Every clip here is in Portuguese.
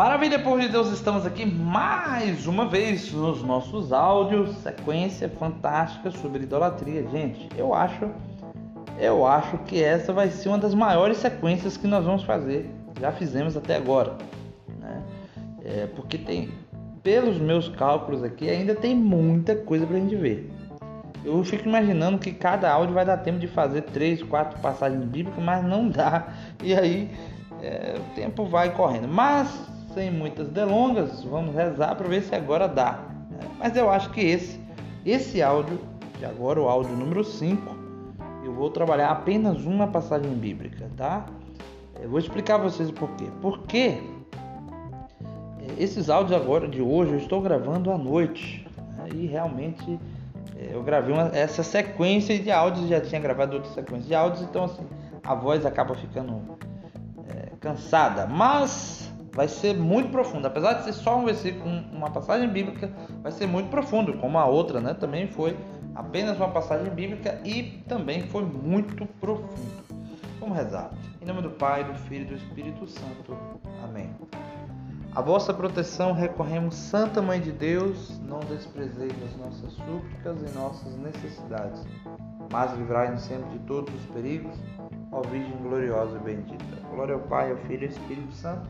Maravilha, povo de Deus, estamos aqui mais uma vez nos nossos áudios, sequência fantástica sobre idolatria. Gente, eu acho, eu acho que essa vai ser uma das maiores sequências que nós vamos fazer. Já fizemos até agora, né? É, porque tem, pelos meus cálculos aqui, ainda tem muita coisa pra gente ver. Eu fico imaginando que cada áudio vai dar tempo de fazer três, quatro passagens bíblicas, mas não dá. E aí é, o tempo vai correndo. Mas sem muitas delongas, vamos rezar para ver se agora dá. É, mas eu acho que esse, esse áudio, de agora o áudio número 5, eu vou trabalhar apenas uma passagem bíblica, tá? Eu vou explicar a vocês o porquê. Porque esses áudios agora de hoje eu estou gravando à noite né? e realmente é, eu gravei uma, essa sequência de áudios, já tinha gravado outra sequência de áudios, então assim a voz acaba ficando é, cansada, mas vai ser muito profundo. Apesar de ser só um versículo, uma passagem bíblica, vai ser muito profundo, como a outra, né? Também foi apenas uma passagem bíblica e também foi muito profundo. Vamos rezar. Em nome do Pai, do Filho e do Espírito Santo. Amém. A vossa proteção recorremos, Santa Mãe de Deus, não desprezeis as nossas súplicas e nossas necessidades, mas livrai-nos sempre de todos os perigos, ó Virgem gloriosa e bendita. Glória ao Pai, ao Filho e ao Espírito Santo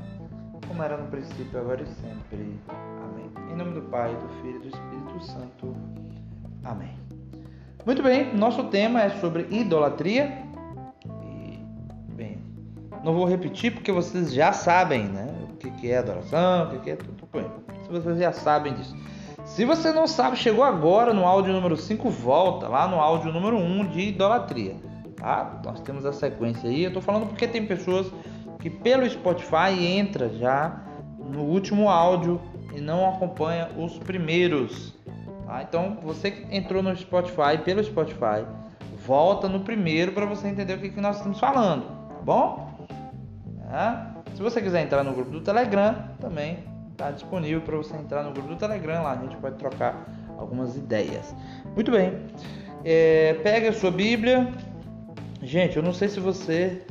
como era no princípio, agora e sempre. Amém. Em nome do Pai, do Filho e do Espírito Santo. Amém. Muito bem, nosso tema é sobre idolatria. E, bem, não vou repetir porque vocês já sabem, né? O que é adoração, o que é tudo. Bem, se vocês já sabem disso. Se você não sabe, chegou agora no áudio número 5, volta lá no áudio número 1 de idolatria. Tá? Nós temos a sequência aí. Eu tô falando porque tem pessoas que pelo Spotify entra já no último áudio e não acompanha os primeiros. Tá? Então você que entrou no Spotify pelo Spotify, volta no primeiro para você entender o que, que nós estamos falando, tá bom? É. Se você quiser entrar no grupo do Telegram, também está disponível para você entrar no grupo do Telegram lá. A gente pode trocar algumas ideias. Muito bem. É, pega a sua Bíblia. Gente, eu não sei se você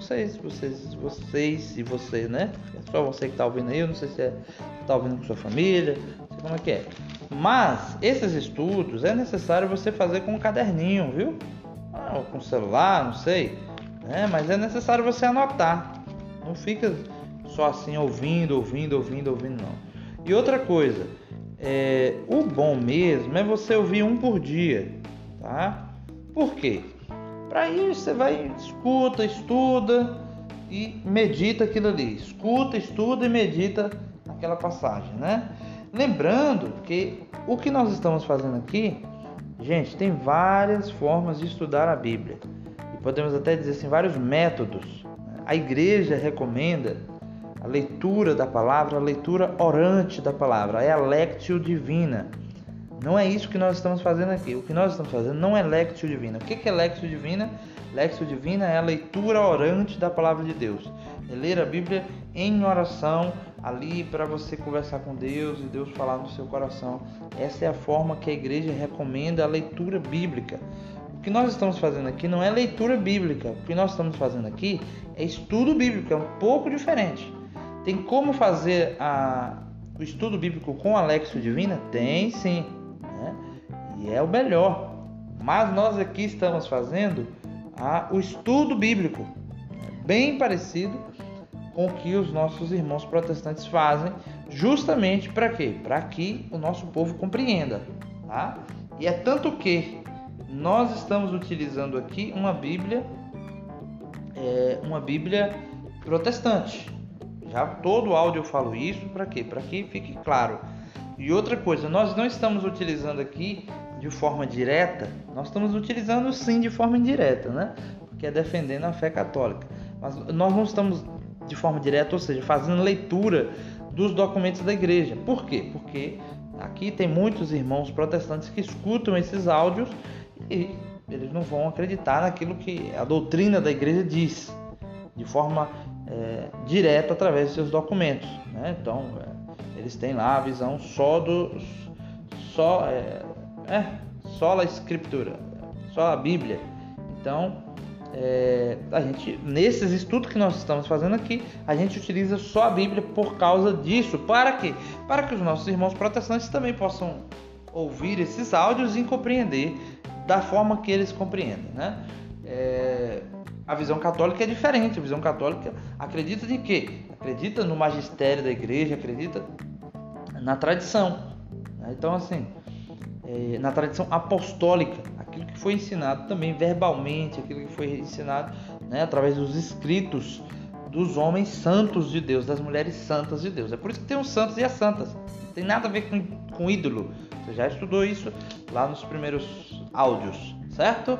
não sei se vocês, vocês e você, né? É só você que tá ouvindo aí, eu não sei se é, tá ouvindo com sua família, não sei como é que é. Mas esses estudos é necessário você fazer com um caderninho, viu? Ah, ou com celular, não sei. Né? Mas é necessário você anotar. Não fica só assim ouvindo, ouvindo, ouvindo, ouvindo, não. E outra coisa, é, o bom mesmo é você ouvir um por dia, tá? Por quê? Para isso você vai, escuta, estuda e medita aquilo ali. Escuta, estuda e medita aquela passagem, né? Lembrando que o que nós estamos fazendo aqui, gente, tem várias formas de estudar a Bíblia. E podemos até dizer assim, vários métodos. A igreja recomenda a leitura da palavra, a leitura orante da palavra, é a lectio divina. Não é isso que nós estamos fazendo aqui. O que nós estamos fazendo não é Lectio Divina. O que é Lectio Divina? Lectio Divina é a leitura orante da palavra de Deus. É ler a Bíblia em oração, ali para você conversar com Deus e Deus falar no seu coração. Essa é a forma que a igreja recomenda a leitura bíblica. O que nós estamos fazendo aqui não é leitura bíblica. O que nós estamos fazendo aqui é estudo bíblico. É um pouco diferente. Tem como fazer a, o estudo bíblico com a Lectio Divina? Tem sim e é o melhor. Mas nós aqui estamos fazendo a, o estudo bíblico, bem parecido com o que os nossos irmãos protestantes fazem, justamente para quê? Para que o nosso povo compreenda. Tá? E é tanto que nós estamos utilizando aqui uma Bíblia, é, uma Bíblia protestante. Já todo áudio eu falo isso para quê? Para que fique claro. E outra coisa, nós não estamos utilizando aqui de forma direta, nós estamos utilizando sim de forma indireta, né? Porque é defendendo a fé católica. Mas nós não estamos de forma direta, ou seja, fazendo leitura dos documentos da igreja. Por quê? Porque aqui tem muitos irmãos protestantes que escutam esses áudios e eles não vão acreditar naquilo que a doutrina da igreja diz, de forma é, direta através de seus documentos. Né? Então, é, eles têm lá a visão só do. Só, é, é, só a escritura, só a Bíblia. Então, é, a gente nesses estudos que nós estamos fazendo aqui, a gente utiliza só a Bíblia por causa disso. Para quê? Para que os nossos irmãos protestantes também possam ouvir esses áudios e compreender da forma que eles compreendem, né? É, a visão católica é diferente. A visão católica acredita de quê? Acredita no magistério da igreja, acredita na tradição. Né? Então, assim, é, na tradição apostólica, aquilo que foi ensinado também verbalmente, aquilo que foi ensinado né, através dos escritos dos homens santos de Deus, das mulheres santas de Deus. É por isso que tem os santos e as santas. Não tem nada a ver com, com ídolo. Você já estudou isso lá nos primeiros áudios, certo?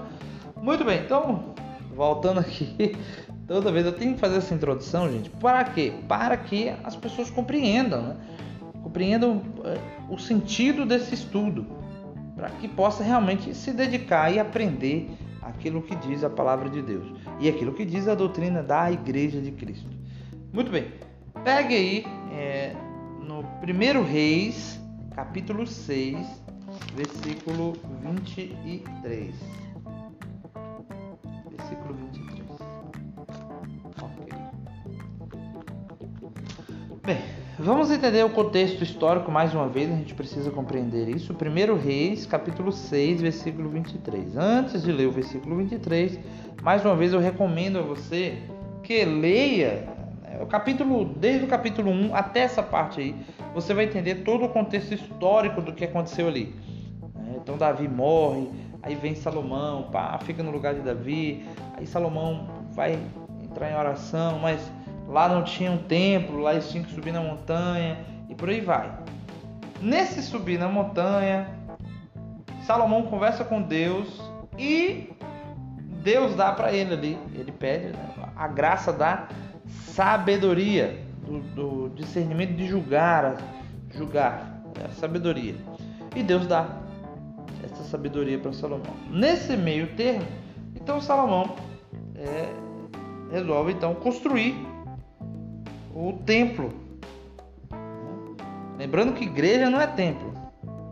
Muito bem, então, voltando aqui, toda vez eu tenho que fazer essa introdução, gente. Para quê? Para que as pessoas compreendam, né? Compreendam eh, o sentido desse estudo, para que possa realmente se dedicar e aprender aquilo que diz a palavra de Deus e aquilo que diz a doutrina da Igreja de Cristo. Muito bem, pegue aí é, no 1 Reis, capítulo 6, versículo 23. Vamos entender o contexto histórico mais uma vez, a gente precisa compreender isso. 1 Reis, capítulo 6, versículo 23. Antes de ler o versículo 23, mais uma vez eu recomendo a você que leia né, o capítulo, desde o capítulo 1 até essa parte aí, você vai entender todo o contexto histórico do que aconteceu ali. Então Davi morre, aí vem Salomão, pá, fica no lugar de Davi, aí Salomão vai entrar em oração, mas lá não tinha um templo, lá eles tinham que subir na montanha e por aí vai. Nesse subir na montanha, Salomão conversa com Deus e Deus dá para ele ali, ele pede né, a graça da sabedoria, do, do discernimento de julgar, julgar, a sabedoria. E Deus dá essa sabedoria para Salomão. Nesse meio termo, então Salomão é, resolve então construir o templo. Lembrando que igreja não é templo,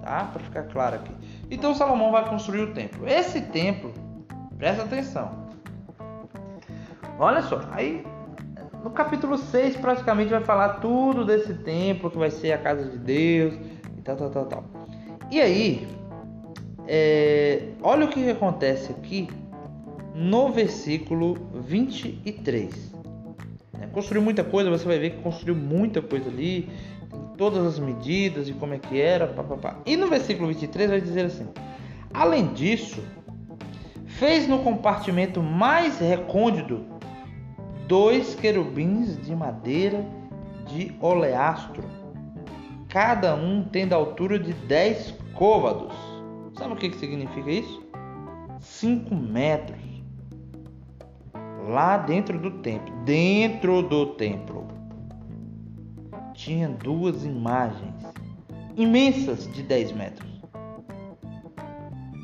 tá? Para ficar claro aqui. Então Salomão vai construir o templo. Esse templo, presta atenção. Olha só, aí no capítulo 6 praticamente vai falar tudo desse templo que vai ser a casa de Deus e tal, tal, tal, tal. E aí, é, olha o que acontece aqui no versículo 23. É, construiu muita coisa, você vai ver que construiu muita coisa ali, todas as medidas e como é que era. E no versículo 23 vai dizer assim: Além disso, fez no compartimento mais recôndito dois querubins de madeira de oleastro, cada um tendo a altura de 10 côvados Sabe o que significa isso? 5 metros. Lá dentro do templo, dentro do templo, tinha duas imagens imensas de 10 metros.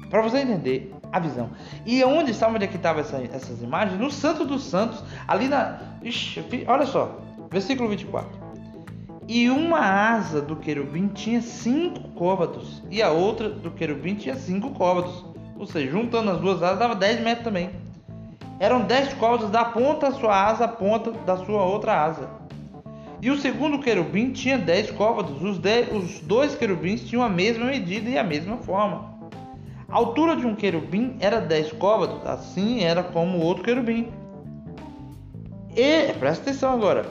Para você entender a visão. E onde estava onde é que estavam essa, essas imagens? No Santo dos Santos, ali na. Ixi, olha só, versículo 24. E uma asa do querubim tinha cinco côvados, e a outra do querubim tinha cinco côvados. Ou seja, juntando as duas asas dava 10 metros também. Eram 10 côvados da ponta da sua asa à ponta da sua outra asa. E o segundo querubim tinha 10 côvados. Os, dez, os dois querubins tinham a mesma medida e a mesma forma. A altura de um querubim era 10 côvados, assim era como o outro querubim. E presta atenção agora.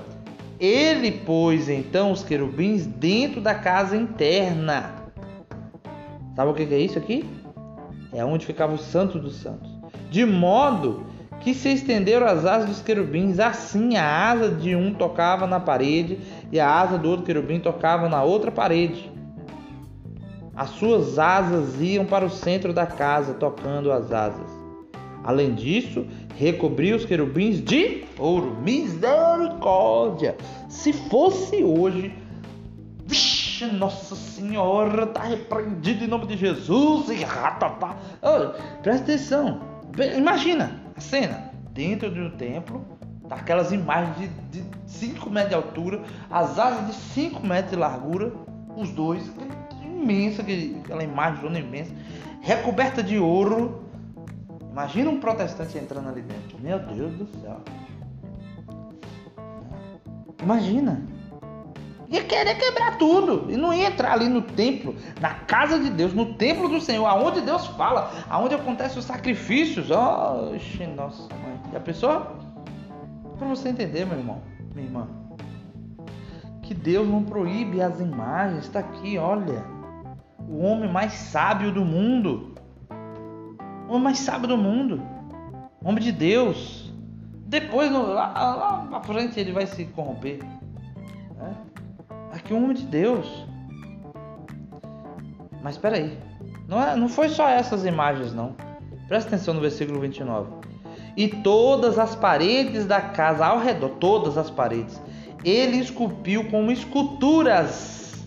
Ele pôs então os querubins dentro da casa interna. Sabe o que é isso aqui? É onde ficava o Santo dos Santos. De modo que se estenderam as asas dos querubins, assim a asa de um tocava na parede e a asa do outro querubim tocava na outra parede. As suas asas iam para o centro da casa, tocando as asas. Além disso, recobriu os querubins de ouro. Misericórdia! Se fosse hoje, vixe, Nossa Senhora, tá repreendido em nome de Jesus e ratatá. Oh, presta atenção, imagina a cena dentro de um templo, daquelas imagens de 5 metros de altura, as asas de 5 metros de largura, os dois, imensa, aquela imagem zona imensa, recoberta de ouro Imagina um protestante entrando ali dentro. Meu Deus do céu. Imagina. Ia querer quebrar tudo. E não ia entrar ali no templo, na casa de Deus, no templo do Senhor, aonde Deus fala, aonde acontecem os sacrifícios. Oxe, nossa mãe. E a pessoa? Para você entender, meu irmão, minha irmã. Que Deus não proíbe as imagens. Está aqui, olha. O homem mais sábio do mundo. O homem mais sábio do mundo. O homem de Deus. Depois, lá, lá na frente, ele vai se corromper. Aqui um homem de Deus. Mas espera aí. Não, é, não foi só essas imagens, não. Presta atenção no versículo 29. E todas as paredes da casa ao redor, todas as paredes, ele esculpiu como esculturas,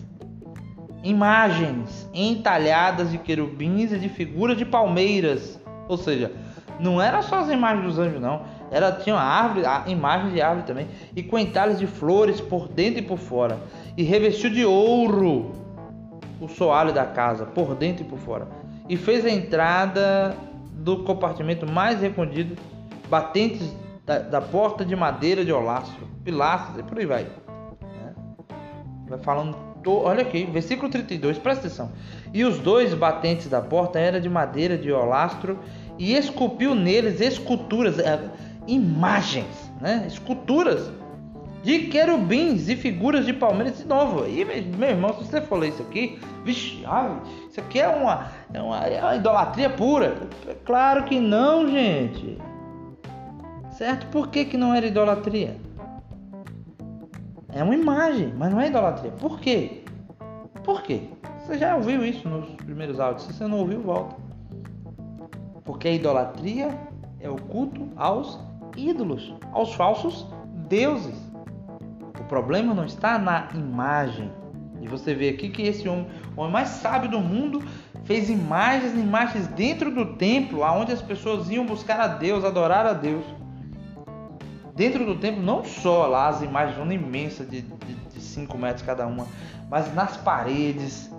imagens entalhadas de querubins e de figuras de palmeiras. Ou seja, não era só as imagens dos anjos, não. Era tinha árvore, a imagem de árvore também, e com entalhes de flores por dentro e por fora e revestiu de ouro o soalho da casa, por dentro e por fora, e fez a entrada do compartimento mais recondido, batentes da, da porta de madeira de olastro, pilastras e por aí vai. Né? Vai falando, olha aqui, versículo 32, presta atenção. E os dois batentes da porta eram de madeira de olastro e esculpiu neles esculturas, é, imagens, né? esculturas de querubins e figuras de palmeiras de novo. E meu irmão, se você for ler isso aqui, vixe, ai, isso aqui é uma, é uma, é uma idolatria pura. Claro que não, gente. Certo? Por que, que não era idolatria? É uma imagem, mas não é idolatria. Por quê? Por quê? Você já ouviu isso nos primeiros áudios. Se você não ouviu, volta. Porque a idolatria é o culto aos ídolos, aos falsos deuses problema não está na imagem. E você vê aqui que esse homem, o homem mais sábio do mundo, fez imagens e imagens dentro do templo, aonde as pessoas iam buscar a Deus, adorar a Deus. Dentro do templo, não só lá as imagens uma imensa de 5 metros cada uma, mas nas paredes,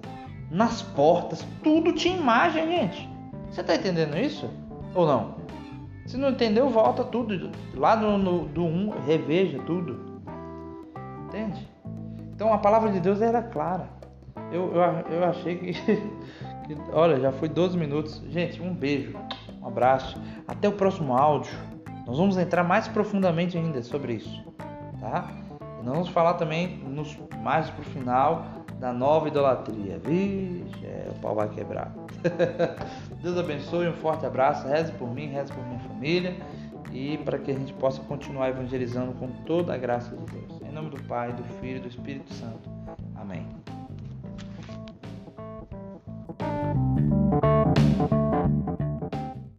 nas portas, tudo tinha imagem, gente. Você está entendendo isso? Ou não? Se não entendeu, volta tudo. Lá no, no do 1, um, reveja tudo. Entende? Então a palavra de Deus era clara. Eu, eu, eu achei que, que. Olha, já foi 12 minutos. Gente, um beijo, um abraço. Até o próximo áudio. Nós vamos entrar mais profundamente ainda sobre isso. Tá? E nós vamos falar também nos, mais pro final da nova idolatria. Vixe, é, o pau vai quebrar. Deus abençoe, um forte abraço. Reze por mim, reze por minha família e para que a gente possa continuar evangelizando com toda a graça de Deus. Em nome do Pai, do Filho e do Espírito Santo. Amém.